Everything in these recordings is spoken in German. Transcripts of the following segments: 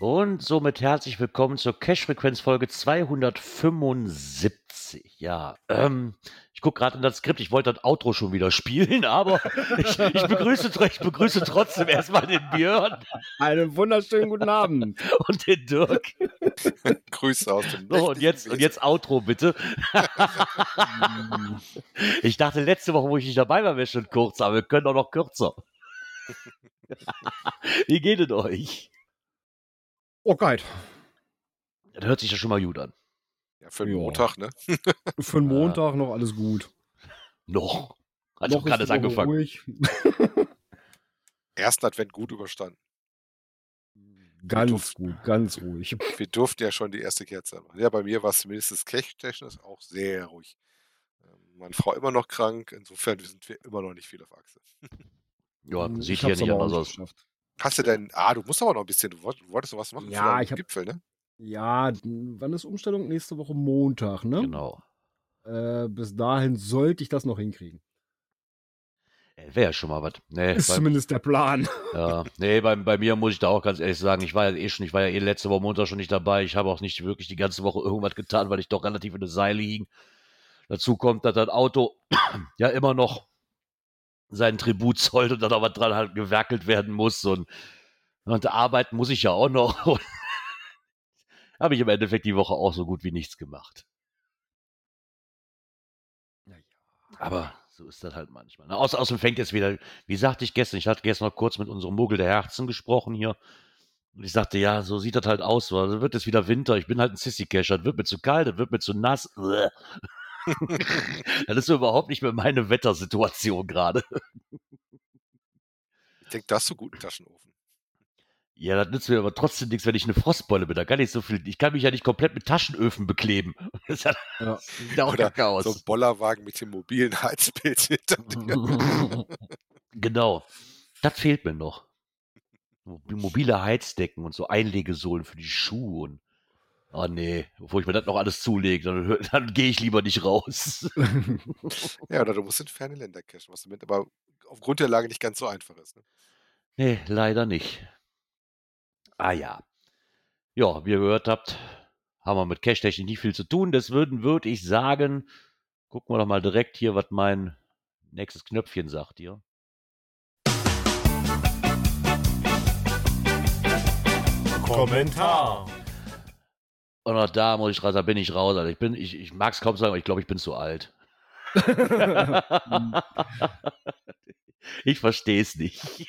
Und somit herzlich willkommen zur Cash-Frequenz-Folge 275. Ja, ähm, ich gucke gerade in das Skript, ich wollte das Outro schon wieder spielen, aber ich, ich, begrüße, ich begrüße trotzdem erstmal den Björn Einen wunderschönen guten Abend. und den Dirk. Grüße aus dem So, und jetzt, und jetzt Outro bitte. ich dachte letzte Woche, wo ich nicht dabei war, wäre schon kurz, aber wir können auch noch kürzer. Wie geht es euch? Oh, geil. Das hört sich ja schon mal gut an. Ja, für den Ja. Montag, ne? Für den Montag noch alles gut. Noch. Also noch gerade angefangen. ruhig. Ersten Advent gut überstanden. Ganz Duft. gut, ganz ruhig. Wir durften ja schon die erste Kerze machen. Ja, bei mir war es zumindest cache-technisch auch sehr ruhig. Ähm, Meine Frau immer noch krank, insofern sind wir immer noch nicht viel auf Achse. Ja, Ich sieht hier nicht anders aus. geschafft. Hast du denn, ah, du musst aber noch ein bisschen, du wollt- du wolltest noch was machen Ja, ich hab- Gipfel, ne? Ja, wann ist Umstellung? Nächste Woche Montag, ne? Genau. Äh, bis dahin sollte ich das noch hinkriegen. Wäre ja schon mal was. Nee, Ist bei, zumindest der Plan. ja, nee bei, bei mir muss ich da auch ganz ehrlich sagen, ich war ja eh schon, ich war ja eh letzte Woche Montag schon nicht dabei. Ich habe auch nicht wirklich die ganze Woche irgendwas getan, weil ich doch relativ in der Seile hing. Dazu kommt, dass das Auto ja immer noch seinen Tribut zollt und dann aber dran halt gewerkelt werden muss und, und arbeiten muss ich ja auch noch. Habe ich im Endeffekt die Woche auch so gut wie nichts gemacht. Aber so ist das halt manchmal. Na, außer, außerdem fängt jetzt wieder, wie sagte ich gestern, ich hatte gestern noch kurz mit unserem Muggel der Herzen gesprochen hier. Und ich sagte, ja, so sieht das halt aus. Dann wird es wieder Winter. Ich bin halt ein Sissy-Cacher. Das wird mir zu kalt, das wird mir zu nass. Das ist überhaupt nicht mehr meine Wettersituation gerade. Ich denke, da hast du einen guten Taschenofen. Ja, das nützt mir aber trotzdem nichts, wenn ich eine Frostbeule bin. Da kann ich so viel, ich kann mich ja nicht komplett mit Taschenöfen bekleben. Das sieht Ja. ja auch Oder kacke aus. So ein Bollerwagen mit dem mobilen Heizbild hinter dir. genau. Das fehlt mir noch. Mob- Mobile Heizdecken und so Einlegesohlen für die Schuhe und Oh nee, bevor ich mir das noch alles zulege, dann, dann gehe ich lieber nicht raus. Ja, oder du musst in ferne Länder cachen, was damit aber aufgrund der Lage nicht ganz so einfach ist. Ne? nee, leider nicht. Ah ja. Ja, wie ihr gehört habt, haben wir mit Cache-Technik nicht viel zu tun. Deswegen würde ich sagen, gucken wir doch mal direkt hier, was mein nächstes Knöpfchen sagt hier. Kommentar. Und auch da muss ich raus, da bin ich raus. Also ich bin, ich, ich mag es kaum sagen, aber ich glaube, ich bin zu alt. ich verstehe es nicht.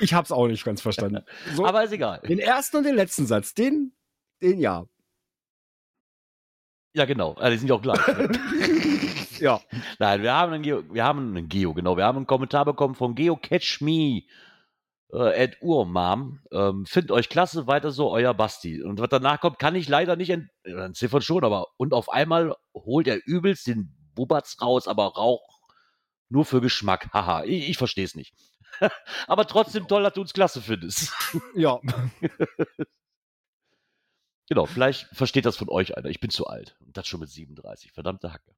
Ich hab's auch nicht ganz verstanden. So, Aber ist egal. den ersten und den letzten Satz, den, den ja. Ja, genau. Also, die sind ja auch gleich. ne? Ja. Nein, wir haben einen Geo, wir haben einen Geo, genau. Wir haben einen Kommentar bekommen von Geo Catch Me äh, at Urmam. Ähm, find euch klasse, weiter so, euer Basti. Und was danach kommt, kann ich leider nicht ent äh, entziffern schon, aber und auf einmal holt er übelst den Bubatz raus, aber Rauch nur für Geschmack. Haha, ich, ich verstehe es nicht. aber trotzdem toll, dass du uns klasse findest. Ja. genau, vielleicht versteht das von euch einer. Ich bin zu alt. Und das schon mit 37. Verdammte Hacke.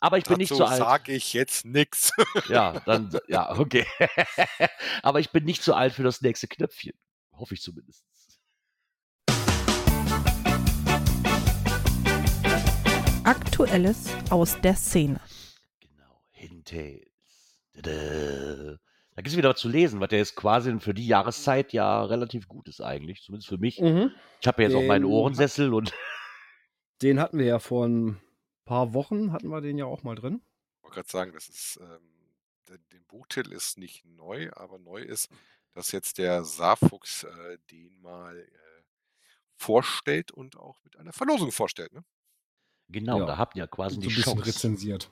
Aber ich bin nicht Dazu zu alt. sage ich jetzt nichts. Ja, dann, ja, okay. Aber ich bin nicht zu alt für das nächste Knöpfchen. Hoffe ich zumindest. Aktuelles aus der Szene. Genau. Tada. Da gibt es wieder was zu lesen, was ja jetzt quasi für die Jahreszeit ja relativ gut ist eigentlich, zumindest für mich. Mhm. Ich habe ja jetzt auch meinen Den Ohrensessel und Den hatten wir ja vor ein paar Wochen, hatten wir den ja auch mal drin. Ich wollte gerade sagen, das ist, ähm, der, den Buchtitel ist nicht neu, aber neu ist, dass jetzt der Saarfuchs äh, den mal äh, vorstellt und auch mit einer Verlosung vorstellt. Ne? genau, Ja. da habt ihr ja quasi so die ein bisschen Chance. rezensiert.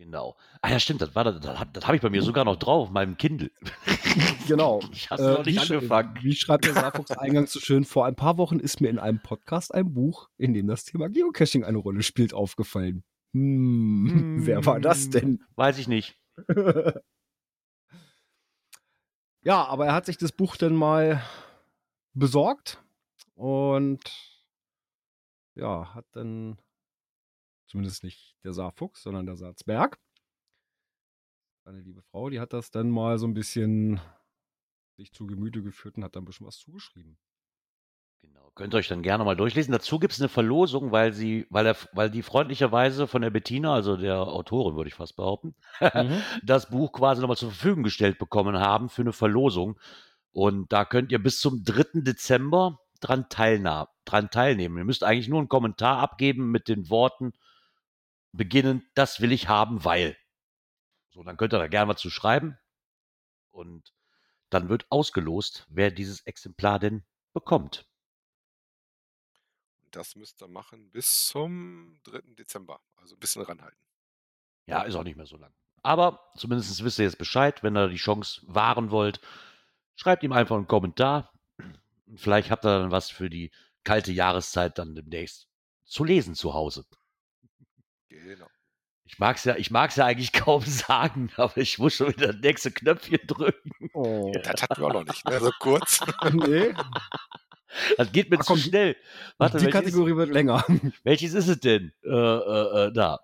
Genau. Ah ja, stimmt, das war das, das, hab- das habe ich bei mir sogar noch drauf, auf meinem Kindle. Genau. Ich habe noch Äh, wie, nicht angefangen. wie schreibt der Saarfuchs eingangs so schön, vor ein paar Wochen ist mir in einem Podcast ein Buch, in dem das Thema Geocaching eine Rolle spielt, aufgefallen. Hm, wer war das denn? Weiß ich nicht. ja, aber er hat sich das Buch dann mal besorgt und ja, hat dann zumindest nicht der Saarfuchs, sondern der Saarzberg. Seine liebe Frau, die hat das dann mal so ein bisschen sich zu Gemüte geführt und hat dann ein bisschen was zugeschrieben. Genau. Könnt ihr euch dann gerne mal durchlesen. Dazu gibt es eine Verlosung, weil sie, weil er, weil die freundlicherweise von der Bettina, also der Autorin, würde ich fast behaupten, Mhm. das Buch quasi nochmal zur Verfügung gestellt bekommen haben für eine Verlosung. Und da könnt ihr bis zum 3. Dezember dran, teilna dran teilnehmen. Ihr müsst eigentlich nur einen Kommentar abgeben mit den Worten beginnen, das will ich haben, weil. So, dann könnt ihr da gerne mal zu schreiben. Und dann wird ausgelost, wer dieses Exemplar denn bekommt. Das müsst ihr machen bis zum 3. Dezember. Also ein bisschen ranhalten. Ja, ist auch nicht mehr so lang. Aber zumindest wisst ihr jetzt Bescheid, wenn ihr die Chance wahren wollt. Schreibt ihm einfach einen Kommentar. Und Vielleicht habt ihr dann was für die kalte Jahreszeit dann demnächst zu lesen zu Hause. Genau. Ich mag es ja, ich mag's ja eigentlich kaum sagen, aber ich muss schon wieder das nächste Knöpfchen drücken. Oh. Das hatten wir auch noch nicht, ne? So kurz. nee, Das geht mir Ach zu komm, schnell. Warte, die Kategorie wird länger. welches ist es denn? Äh, äh, äh, da.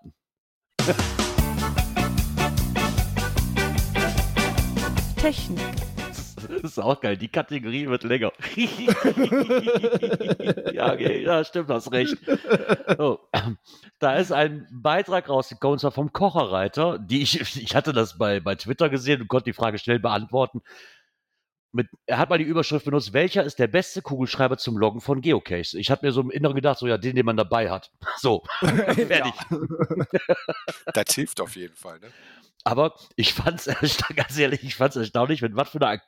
Technik. Das ist auch geil. Die Kategorie wird länger. ja, okay, ja, stimmt, hast recht. So, da ist ein Beitrag rausgekommen, und zwar vom Kocherreiter. Die ich, ich hatte das bei, bei Twitter gesehen und konnte die Frage schnell beantworten. Mit, er hat mal die Überschrift benutzt, welcher ist der beste Kugelschreiber zum Loggen von Geocaches? Ich habe mir so im Inneren gedacht, so ja, den, den man dabei hat. So, fertig. Das hilft auf jeden Fall, ne? Aber ich fand es, ganz ehrlich, ich fand es erstaunlich, wenn was für eine,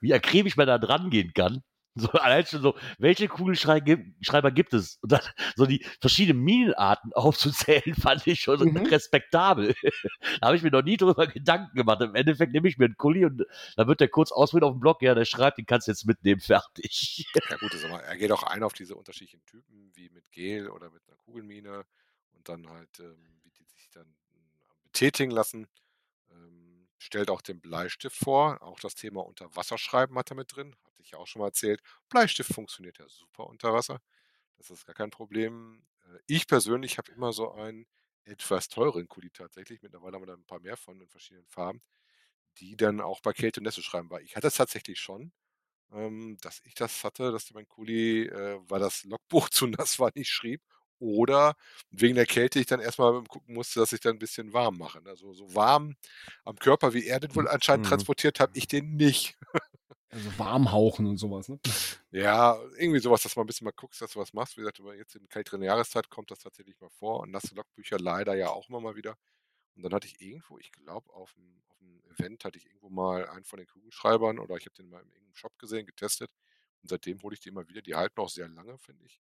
wie akribisch man da dran gehen kann. So, allein schon so, welche Kugelschreiber gibt es? Und dann so die verschiedenen Minenarten aufzuzählen, fand ich schon Mhm. respektabel. da habe ich mir noch nie drüber Gedanken gemacht. Im Endeffekt nehme ich mir einen Kuli und dann wird der kurz ausprobiert auf dem Blog, ja, der schreibt, den kannst du jetzt mitnehmen, fertig. Ja gut, mal, er geht auch ein auf diese unterschiedlichen Typen, wie mit Gel oder mit einer Kugelmine und dann halt, ähm, wie die sich dann ähm, betätigen lassen. Ähm, stellt auch den Bleistift vor. Auch das Thema Unterwasserschreiben hat er mit drin. Hatte ich ja auch schon mal erzählt. Bleistift funktioniert ja super unter Wasser. Das ist gar kein Problem. Äh, ich persönlich habe immer so einen etwas teuren Kuli tatsächlich. Mittlerweile haben wir da ein paar mehr von in verschiedenen Farben, die dann auch bei Kälte und Nässe schreiben. Weil ich hatte es tatsächlich schon ähm, dass ich das hatte, dass mein Kuli, äh, weil das Logbuch zu nass war, nicht schrieb. Oder wegen der Kälte ich dann erstmal gucken musste, dass ich dann ein bisschen warm mache. Also so warm am Körper, wie er den wohl anscheinend Mhm. transportiert hat, ich den nicht. Also warm hauchen und sowas, ne? Ja, irgendwie sowas, dass man ein bisschen mal guckst, dass du was machst. Wie gesagt, aber jetzt in kälteren Jahreszeit kommt das tatsächlich mal vor. Und nasse Logbücher leider ja auch immer mal wieder. Und dann hatte ich irgendwo, ich glaube, auf dem, auf dem Event hatte ich irgendwo mal einen von den Kugelschreibern oder ich habe den mal in irgendeinem Shop gesehen, getestet. Und seitdem hole ich die immer wieder. Die halten auch sehr lange, finde ich.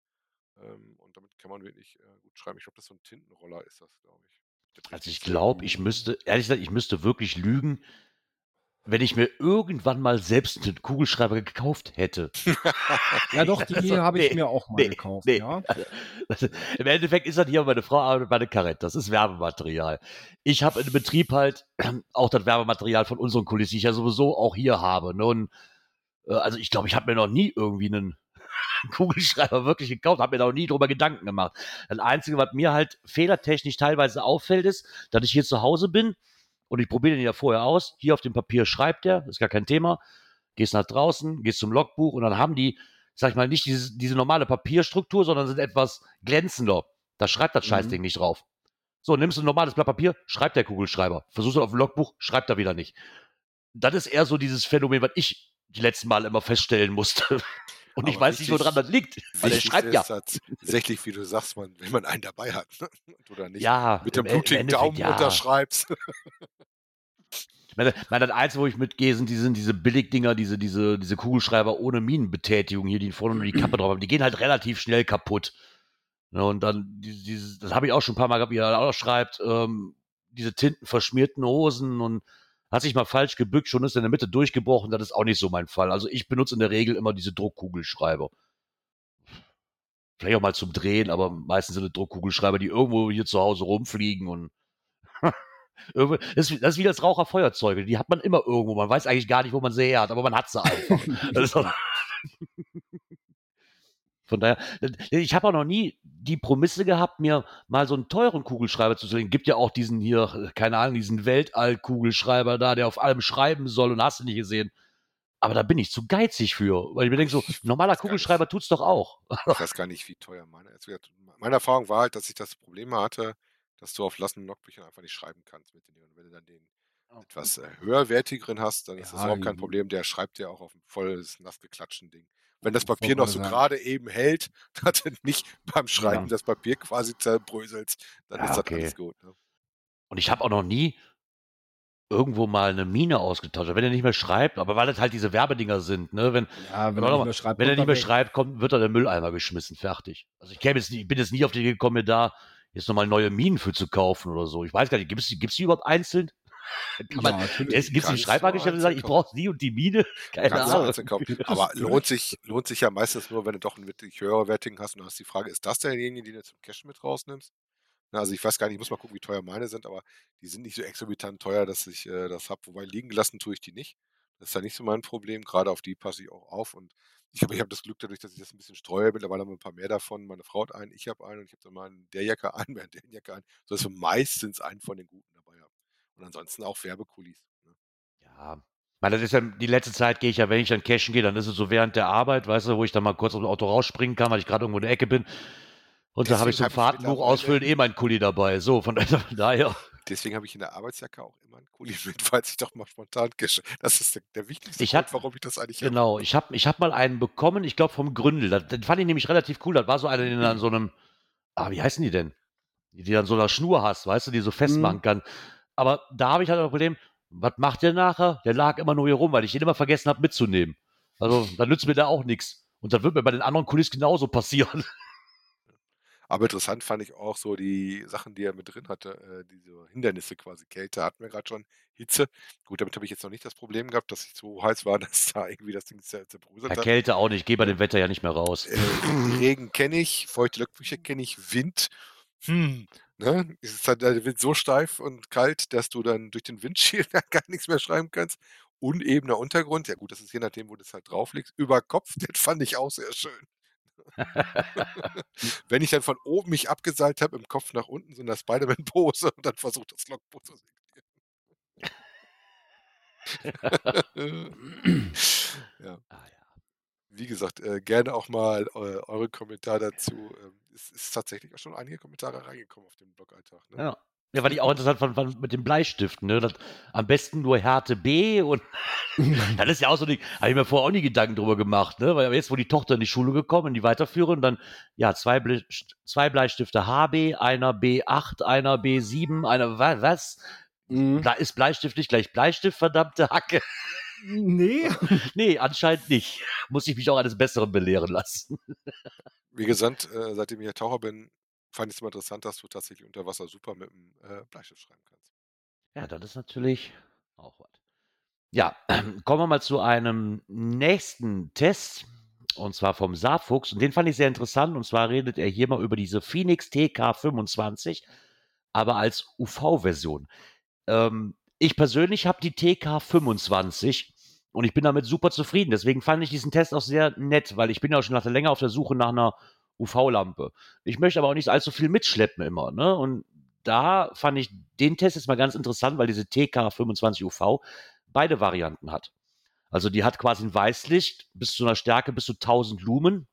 Und damit kann man wirklich äh, gut schreiben. Ich glaube, das ist so ein Tintenroller ist das, glaube ich. Also ich glaube, ich müsste, ehrlich gesagt, ich müsste wirklich lügen, wenn ich mir irgendwann mal selbst einen Kugelschreiber gekauft hätte. Ja, doch, die Also, habe ich nee, mir auch mal nee, gekauft, nee. ja. Also, Im Endeffekt ist das hier meine Frau arbeitet bei der Karette. Das ist Werbematerial. Ich habe im Betrieb halt auch das Werbematerial von unseren Kulissen, die ich ja sowieso auch hier habe. Ne? Und, äh, also ich glaube, ich habe mir noch nie irgendwie einen Kugelschreiber wirklich gekauft, habe mir da noch nie drüber Gedanken gemacht. Das Einzige, was mir halt fehlertechnisch teilweise auffällt, ist, dass ich hier zu Hause bin und ich probiere den ja vorher aus. Hier auf dem Papier schreibt er, ist gar kein Thema. Gehst nach draußen, gehst zum Logbuch und dann haben die, sag ich mal, nicht diese, diese normale Papierstruktur, sondern sind etwas glänzender. Da schreibt das Mhm. Scheißding nicht drauf. So, nimmst du ein normales Blatt Papier, schreibt der Kugelschreiber. Versuchst du auf dem Logbuch, schreibt er wieder nicht. Das ist eher so dieses Phänomen, was ich die letzten Mal immer feststellen musste. Und ich weiß nicht, woran das liegt. Weil er schreibt ja. tatsächlich, wie du sagst, man, wenn man einen dabei hat ne? oder nicht. Ja, mit dem blutigen Daumen ja. unterschreibst. Meine, meine, das Einzige, wo ich mitgehe, sind diese, diese Billigdinger, diese, diese, diese Kugelschreiber ohne Minenbetätigung hier, die vorne nur die Kappe drauf haben. Die gehen halt relativ schnell kaputt. Ne, und dann, dieses, das habe ich auch schon ein paar Mal gehabt, wie er auch schreibt, ähm, diese tintenverschmierten Hosen und hat sich mal falsch gebückt, schon ist in der Mitte durchgebrochen. Das ist auch nicht so mein Fall. Also ich benutze in der Regel immer diese Druckkugelschreiber. Vielleicht auch mal zum Drehen, aber meistens sind es Druckkugelschreiber, die irgendwo hier zu Hause rumfliegen und das ist, wie das Raucherfeuerzeuge. Die hat man immer irgendwo. Man weiß eigentlich gar nicht, wo man sie her hat, aber man hat sie einfach. Von daher, ich habe auch noch nie die Promisse gehabt, mir mal so einen teuren Kugelschreiber zu legen. Gibt ja auch diesen hier, keine Ahnung, diesen Weltall-Kugelschreiber da, der auf allem schreiben soll und hast du nicht gesehen. Aber da bin ich zu geizig für, weil ich mir denke, so, normaler Kugelschreiber tut es doch auch. Ich weiß gar nicht, wie teuer meine. Meine Erfahrung war halt, dass ich das Problem hatte, dass du auf lassenden Logbüchern einfach nicht schreiben kannst mit den Dingen. Wenn du dann den okay. etwas äh, höherwertigeren hast, dann ja, ist das überhaupt kein Problem. Der schreibt ja auch auf ein volles, nass geklatschten Ding. Wenn das Papier noch so gerade eben hält, dass du nicht beim Schreiben ja. das Papier quasi zerbröselst, dann ja, ist das okay. alles gut. Ne? Und ich habe auch noch nie irgendwo mal eine Mine ausgetauscht. Wenn er nicht mehr schreibt, aber weil das halt diese Werbedinger sind, ne? Wenn, ja, wenn, er nicht, mehr schreibt, wenn er nicht mehr schreibt, kommt, wird er der Mülleimer geschmissen, fertig. Also ich käme jetzt, ich bin jetzt nie auf die Idee gekommen, mir da jetzt nochmal neue Minen für zu kaufen oder so. Ich weiß gar nicht, gibt es die überhaupt einzeln? Kann man, ja, gibt es die Schreibwagengeschäfte, die sagen, ich brauche die und die Mine? Keine Ahnung. Aber lohnt sich, lohnt sich ja meistens nur, wenn du doch einen wirklich höherwertigen hast und du hast die Frage, ist das derjenige, den du zum Cash mit rausnimmst? also ich weiß gar nicht, ich muss mal gucken, wie teuer meine sind, aber die sind nicht so exorbitant teuer, dass ich äh, das habe. Wobei liegen lassen tue ich die nicht. Das ist ja nicht so mein Problem. Gerade auf die passe ich auch auf. Und ich glaube, ich habe das Glück dadurch, dass ich das ein bisschen streue. Mittlerweile haben wir ein paar mehr davon. Meine Frau hat einen, ich habe einen und ich habe dann mal einen der Jacke einen, während der Jacke einen, sodass wir meistens einen von den guten. Und ansonsten auch Werbekulis. Ne? Ja, weil das ist ja, die letzte Zeit gehe ich ja, wenn ich dann cashen gehe, dann ist es so während der Arbeit, weißt du, wo ich dann mal kurz aus dem Auto rausspringen kann, weil ich gerade irgendwo in der Ecke bin. Und Deswegen da habe ich so ein Fahrtenbuch ausfüllen, eh mein Kuli dabei. So, von daher. Deswegen habe ich in der Arbeitsjacke auch immer einen Kuli mit, falls ich doch mal spontan gesche. Das ist der, der wichtigste ich Grund, hab, warum ich das eigentlich Genau, habe. ich habe ich hab mal einen bekommen, ich glaube vom Gründel. Den fand ich nämlich relativ cool. Das war so einer, den dann so einem, ah, wie heißen die denn? Die, die dann so eine Schnur hast, weißt du, die so festmachen mhm. kann. Aber da habe ich halt das Problem, was macht der nachher? Der lag immer nur hier rum, weil ich ihn immer vergessen habe mitzunehmen. Also, dann nützt mir da auch nichts. Und dann wird mir bei den anderen Kulis genauso passieren. Aber interessant fand ich auch so die Sachen, die er mit drin hatte, äh, diese Hindernisse quasi. Kälte hatten wir gerade schon, Hitze. Gut, damit habe ich jetzt noch nicht das Problem gehabt, dass ich so heiß war, dass da irgendwie das Ding zer zerbröselt hat. Kälte auch nicht, gehe bei dem Wetter ja nicht mehr raus. Äh, Regen kenne ich, feuchte Löckbücher kenne ich, Wind. Hm, ne? ist halt der Wind so steif und kalt, dass du dann durch den Windschild gar nichts mehr schreiben kannst. Unebener Untergrund, ja gut, das ist je nachdem, wo du es halt drauflegst. Über Kopf, das fand ich auch sehr schön. Wenn ich dann von oben mich abgeseilt habe, im Kopf nach unten, so in der Spider-Man-Pose und dann versucht, das Logbuch zu signieren. Wie gesagt, äh, gerne auch mal äh, eure Kommentare dazu. Ähm, es ist tatsächlich auch schon einige Kommentare reingekommen auf den Blog-Alltag. Ne? Ja. Ja, weil ich auch interessant fand, fand mit den Bleistiften, ne? Das, am besten nur Härte B und das ist ja auch so habe ich mir vorher auch nie Gedanken drüber gemacht, ne? Weil jetzt, wo die Tochter in die Schule gekommen, in die Weiterführung, dann, ja, zwei, Ble zwei Bleistifte HB, einer B8, einer B7, einer was? Mhm. Da ist Bleistift nicht gleich Bleistift, verdammte Hacke. Nee. nee, anscheinend nicht. Muss ich mich auch eines Besseren belehren lassen. Wie gesagt, äh, seitdem ich hier Taucher bin, fand ich es immer interessant, dass du tatsächlich unter Wasser super mit dem äh, Bleistift schreiben kannst. Ja, das ist natürlich auch was. Ja, kommen wir mal zu einem nächsten Test. Und zwar vom Saarfuchs. Und den fand ich sehr interessant. Und zwar redet er hier mal über diese Phoenix TK25, aber als UV-Version. Ähm, ich persönlich habe die TK25 und ich bin damit super zufrieden. Deswegen fand ich diesen Test auch sehr nett, weil ich bin ja schon nach länger auf der Suche nach einer UV-Lampe. Ich möchte aber auch nicht allzu viel mitschleppen immer. Ne? Und da fand ich den Test jetzt mal ganz interessant, weil diese TK25 UV beide Varianten hat. Also die hat quasi ein Weißlicht bis zu einer Stärke bis zu 1000 Lumen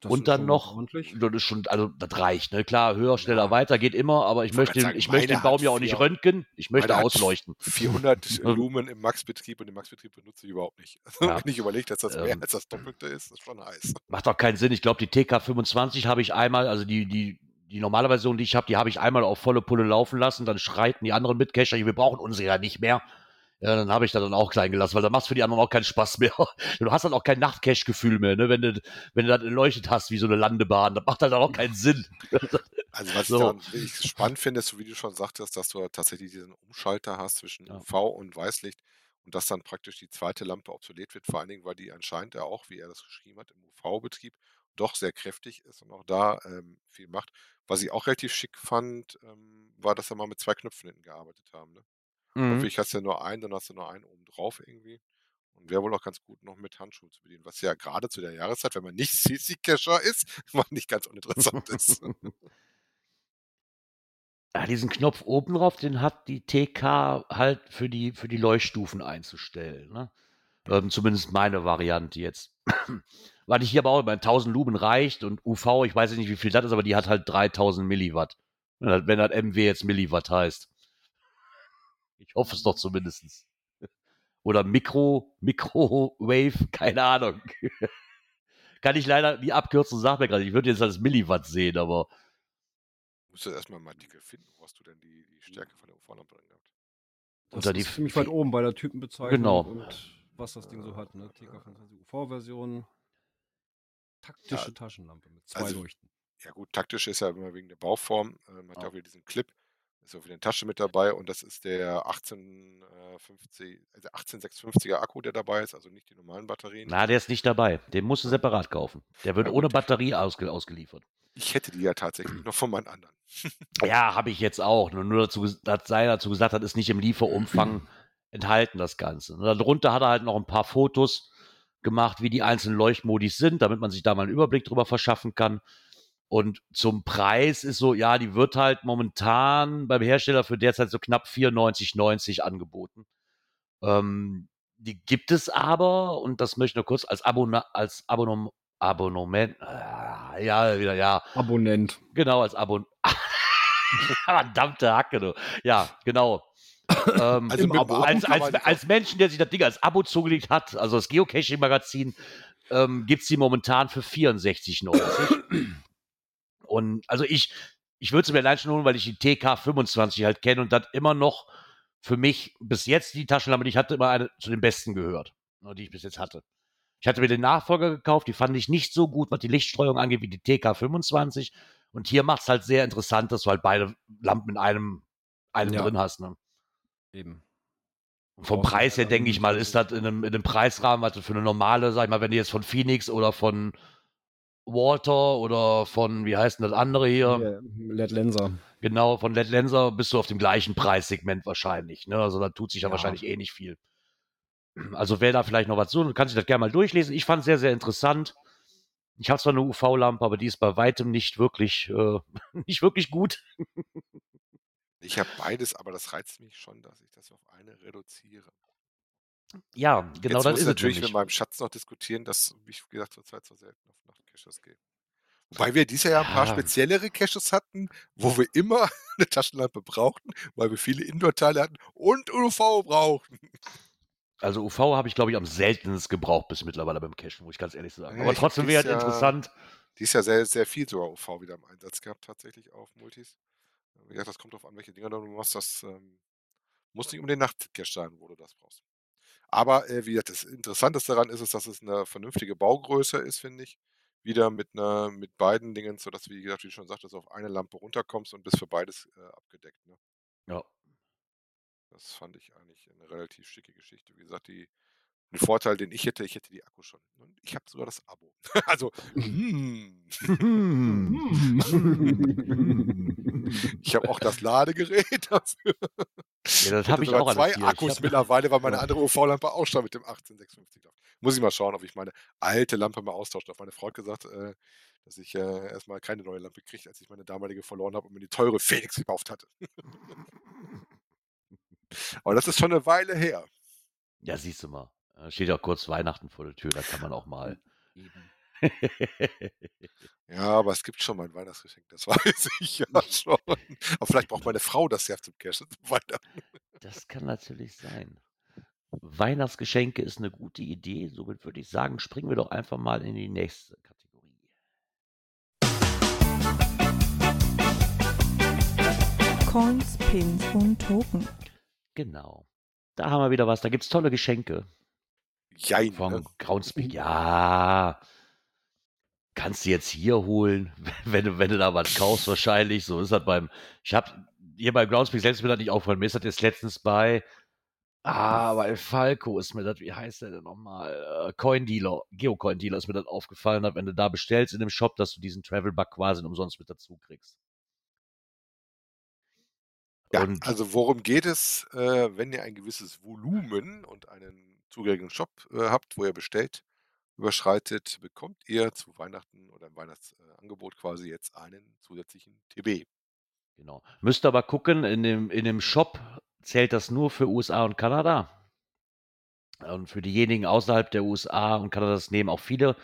das und dann noch, ordentlich. das ist schon, also das reicht, ne? Klar, höher, schneller, ja. weiter geht immer, aber ich, ich möchte, sagen, ich möchte den Baum ja auch nicht röntgen, ich möchte ausleuchten. 400 Lumen im Maxbetrieb und im Maxbetrieb benutze ich überhaupt nicht. Also, ja. Wenn ich überlege, dass das mehr ähm, als das Doppelte ist, ist schon heiß. Macht doch keinen Sinn. Ich glaube, die TK25 habe ich einmal, also die, die, die normale Version, die ich habe, die habe ich einmal auf volle Pulle laufen lassen, dann schreiten die anderen Mitcacher, wir brauchen unsere ja nicht mehr. Ja, dann habe ich da dann auch klein gelassen, weil da macht für die anderen auch keinen Spaß mehr. Du hast dann auch kein Nachtcash-Gefühl mehr, ne? wenn, du, wenn du dann leuchtet hast wie so eine Landebahn. Das macht halt dann auch keinen Sinn. Also was So. ich spannend finde, ist, wie du schon sagtest, dass du tatsächlich diesen Umschalter hast zwischen Ja. UV und Weißlicht und dass dann praktisch die zweite Lampe obsolet wird, vor allen Dingen, weil die anscheinend ja auch, wie er das geschrieben hat, im UV-Betrieb doch sehr kräftig ist und auch da ähm, viel macht. Was ich auch relativ schick fand, ähm, war, dass wir mal mit zwei Knöpfen hinten gearbeitet haben. Ne? Mhm. Häufig hast du ja nur einen, dann hast du nur einen oben drauf irgendwie. Und wäre wohl auch ganz gut noch mit Handschuhen zu bedienen, was ja gerade zu der Jahreszeit, wenn man nicht CC-Cacher ist, mal nicht ganz uninteressant ist. Ja, diesen Knopf oben drauf, den hat die TK halt für die, für die Leuchtstufen einzustellen. Ne? Ähm, zumindest meine Variante jetzt. Weil ich hier aber auch bei 1000 Lumen reicht und UV, ich weiß nicht, wie viel das ist, aber die hat halt 3000 Milliwatt. Wenn das, wenn das MW jetzt Milliwatt heißt. Hoffe es doch zumindest. Oder Mikro, Microwave, keine Ahnung. Kann ich leider nie abkürzen, sag mir gerade. Ich würde jetzt als Milliwatt sehen, aber Musst du erstmal im Artikel finden, wo hast du denn die, die Stärke von der UV-Lampe drin gehabt? Das Unter die ist ziemlich weit oben bei der Typenbezeichnung Genau. und was das Ding so hat. Ne? TK25 UV-Version. Taktische Ja, Taschenlampe mit zwei also- Leuchten. Ja gut, taktisch ist ja immer wegen der Bauform. Äh, man hat ja auch wieder diesen Clip, ist wieder eine Tasche mit dabei und das ist der 1850, also 18650er Akku, der dabei ist, also nicht die normalen Batterien. Na, der ist nicht dabei. Den musst du separat kaufen. Der wird Ja, ohne. Batterie ausge ausgeliefert. Ich hätte die ja tatsächlich noch von meinen anderen. Ja, habe ich jetzt auch. Nur, nur dazu, das sei dazu gesagt, das ist nicht im Lieferumfang enthalten, das Ganze. Und darunter hat er halt noch ein paar Fotos gemacht, wie die einzelnen Leuchtmodis sind, damit man sich da mal einen Überblick drüber verschaffen kann. Und zum Preis ist so, ja, die wird halt momentan beim Hersteller für derzeit so knapp 94,90 angeboten. Ähm, die gibt es aber, und das möchte ich nur kurz als, Abonna als Abonnom Abonnement, äh, ja, wieder, ja, Abonnent. Genau, als Abon. Verdammte Hacke, du. Ja, genau. Ähm, Also als, als, als Menschen, der sich das Ding als Abo zugelegt hat, also das Geocaching-Magazin, ähm, gibt es die momentan für 64,90. Und also ich, ich würde es mir allein schon holen, weil ich die TK 25 halt kenne und das immer noch für mich bis jetzt die Taschenlampe, die ich hatte, immer eine zu den besten gehört, ne, die ich bis jetzt hatte. Ich hatte mir den Nachfolger gekauft, die fand ich nicht so gut, was die Lichtstreuung angeht, wie die TK 25. Und hier macht es halt sehr interessant, dass du halt beide Lampen in einem, einem Ja. drin hast. Ne? Eben. Und vom Preis her, leider denke ich mal, ist das in einem, in einem Preisrahmen, was du für eine normale, sag ich mal, wenn du jetzt von Phoenix oder von Walter oder von, wie heißt denn das andere hier? LED Lenser. Genau, von Led Lenser bist du auf dem gleichen Preissegment wahrscheinlich. Ne? Also da tut sich ja, Ja. wahrscheinlich eh nicht viel. Also wer da vielleicht noch was so, kann sich das gerne mal durchlesen. Ich fand es sehr, sehr interessant. Ich habe zwar eine UV-Lampe, aber die ist bei weitem nicht wirklich, äh, nicht wirklich gut. Ich habe beides, aber das reizt mich schon, dass ich das auf eine reduziere. Ja, genau Jetzt das muss ist ich natürlich mit meinem Schatz noch diskutieren, dass, wie gesagt, zurzeit so selten auf Nachtcaches gehen. Wobei wir dieses Jahr ein paar Ja. speziellere Caches hatten, wo wir immer eine Taschenlampe brauchten, weil wir viele Indoor-Teile hatten und UV brauchten. Also UV habe ich, glaube ich, am seltensten gebraucht bis mittlerweile beim Cachen, muss ich ganz ehrlich sagen. Ja, Aber ich trotzdem wäre es Jahr- interessant. Dies Jahr sehr, sehr viel sogar UV wieder im Einsatz gehabt, tatsächlich auf Multis. Wie gesagt, das kommt drauf an, welche Dinger du machst. Das ähm, muss nicht um den Nachtcache sein, wo du das brauchst. Aber äh, wie gesagt, das Interessanteste daran ist es, dass es eine vernünftige Baugröße ist, finde ich. Wieder mit einer, mit beiden Dingen, sodass wie gesagt, wie du schon sagtest, auf eine Lampe runterkommst und bist für beides äh, abgedeckt. Ne? Ja. Das fand ich eigentlich eine relativ schicke Geschichte. Wie gesagt, die, den Vorteil, den ich hätte, ich hätte die Akku schon. Und ich habe sogar das Abo. also, mm, ich habe auch das Ladegerät dafür. Ja, das Ich habe ich auch zwei hier. Akkus mittlerweile, weil meine andere UV-Lampe auch schon mit dem 18650 läuft. Muss ich mal schauen, ob ich meine alte Lampe mal austausche. Meine Frau hat gesagt, äh, dass ich äh, erstmal keine neue Lampe kriege, als ich meine damalige verloren habe und mir die teure Phoenix gekauft hatte. Aber das ist schon eine Weile her. Ja, siehst du mal. Da steht ja auch kurz Weihnachten vor der Tür, da kann man auch mal. Ja, aber es gibt schon mein Weihnachtsgeschenk, das weiß ich ja schon. Aber vielleicht braucht meine Frau das ja zum Cash zu Weihnachten. Das kann natürlich sein. Weihnachtsgeschenke ist eine gute Idee. Somit würde ich sagen, springen wir doch einfach mal in die nächste Kategorie. Coins, Pins und Token. Genau. Da haben wir wieder was. Da gibt es tolle Geschenke Jein, von ne? Groundspeak. Ja. Kannst du jetzt hier holen, wenn du, wenn du da was kaufst, wahrscheinlich. So ist das beim. Ich habe hier bei Groundspeak selbst mir das nicht aufgefallen. Mir ist das jetzt letztens bei. Ah, bei Falco ist mir das, wie heißt der denn nochmal? Äh, Coin Dealer, Geocoin Dealer ist mir das aufgefallen, dass wenn du da bestellst in dem Shop, dass du diesen Travel Bug quasi umsonst mit dazu kriegst. Ja, Und- also worum geht es, äh, wenn ihr ein gewisses Volumen und einen zugehörigen Shop äh, habt, wo ihr bestellt, überschreitet, bekommt ihr zu Weihnachten oder im Weihnachtsangebot quasi jetzt einen zusätzlichen TB. Genau. Müsst aber gucken, in dem, in dem Shop zählt das nur für USA und Kanada. Und für diejenigen außerhalb der USA und Kanadas nehmen auch viele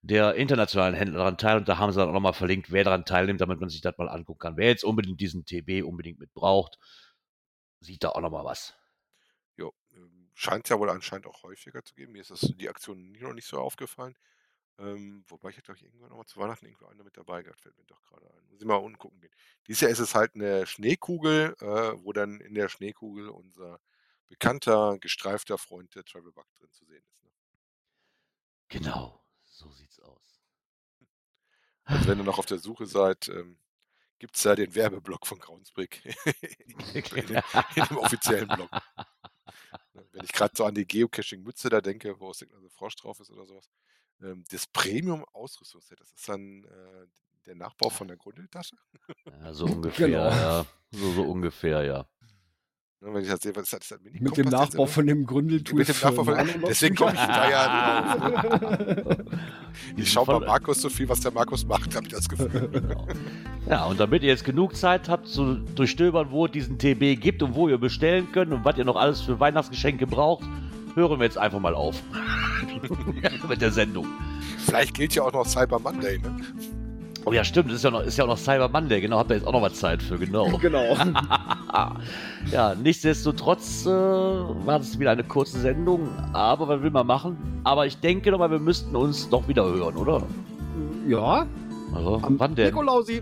der internationalen Händler daran teil. Und da haben sie dann auch nochmal verlinkt, wer daran teilnimmt, damit man sich das mal angucken kann. Wer jetzt unbedingt diesen TB unbedingt mit braucht, sieht da auch nochmal was. Scheint ja wohl anscheinend auch häufiger zu geben. Mir ist das die Aktion nie noch nicht so aufgefallen. Ähm, wobei ich hätte, glaube ich, irgendwann noch mal zu Weihnachten irgendwo eine mit dabei gehabt, fällt mir doch gerade ein. Muss ich mal unten gucken gehen. Dieses Jahr ist es halt eine Schneekugel, äh, wo dann in der Schneekugel unser bekannter, gestreifter Freund der Travel Bug drin zu sehen ist. Ne? Genau, so sieht's aus. Also wenn ihr noch auf der Suche seid, ähm, gibt es da den Werbeblock von Groundsbrick in, in dem offiziellen Blog. Ne, Wenn ich gerade so an die Geocaching-Mütze da denke, wo es also Frosch drauf ist oder sowas. Ähm, das Premium-Ausrüstungsset, das ist dann äh, der Nachbau von der Grundeltasche. Ja, so ungefähr, Genau. ja. So, so ungefähr, ja. Ne, wenn ich das sehe, was ist das? Mit dem Nachbau von dem Gründeltool. Mit dem Nachbau von- deswegen komm ich da ja drauf. Ich schaue bei Markus so viel, was der Markus macht, habe ich das Gefühl. Genau. Ja, und damit ihr jetzt genug Zeit habt zu durchstöbern, wo es diesen TB gibt und wo ihr bestellen könnt und was ihr noch alles für Weihnachtsgeschenke braucht, hören wir jetzt einfach mal auf. Mit der Sendung. Vielleicht gilt ja auch noch Cyber Monday, ne? Oh ja, stimmt, ist ja, noch, ist ja auch noch Cyber Monday, genau, habt ihr jetzt auch noch mal Zeit für, genau. genau. ja, nichtsdestotrotz äh, war das wieder eine kurze Sendung, aber was will man machen? Aber ich denke doch mal, wir müssten uns doch wieder hören, oder? Ja, Also, am wann denn? Nikolausi.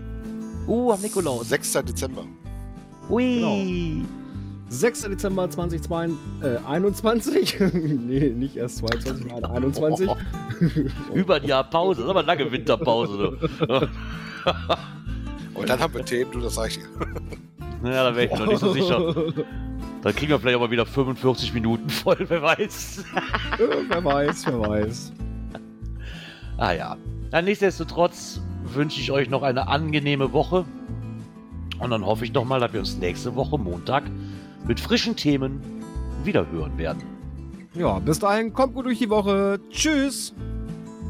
Uh, am Nikolaus. 6. Dezember. Ui. 6. Dezember 2021. nee, nicht erst 22, nein, 21. Über ein Jahr Pause, das ist aber eine lange Winterpause. Du. Und dann haben wir Themen, du, das sag ich dir. Ja, da wäre ich mir noch nicht so sicher. Dann kriegen wir vielleicht auch mal wieder 45 Minuten voll, wer weiß. wer weiß, wer weiß. Ah ja. Na, nichtsdestotrotz wünsche ich euch noch eine angenehme Woche. Und dann hoffe ich noch mal, dass wir uns nächste Woche Montag mit frischen Themen wieder hören werden. Ja, bis dahin, kommt gut durch die Woche. Tschüss.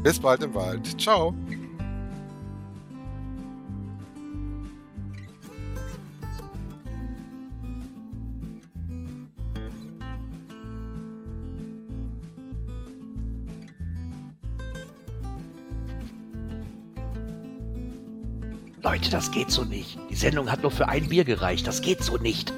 Bis bald im Wald. Ciao. Leute, das geht so nicht. Die Sendung hat nur für ein Bier gereicht. Das geht so nicht.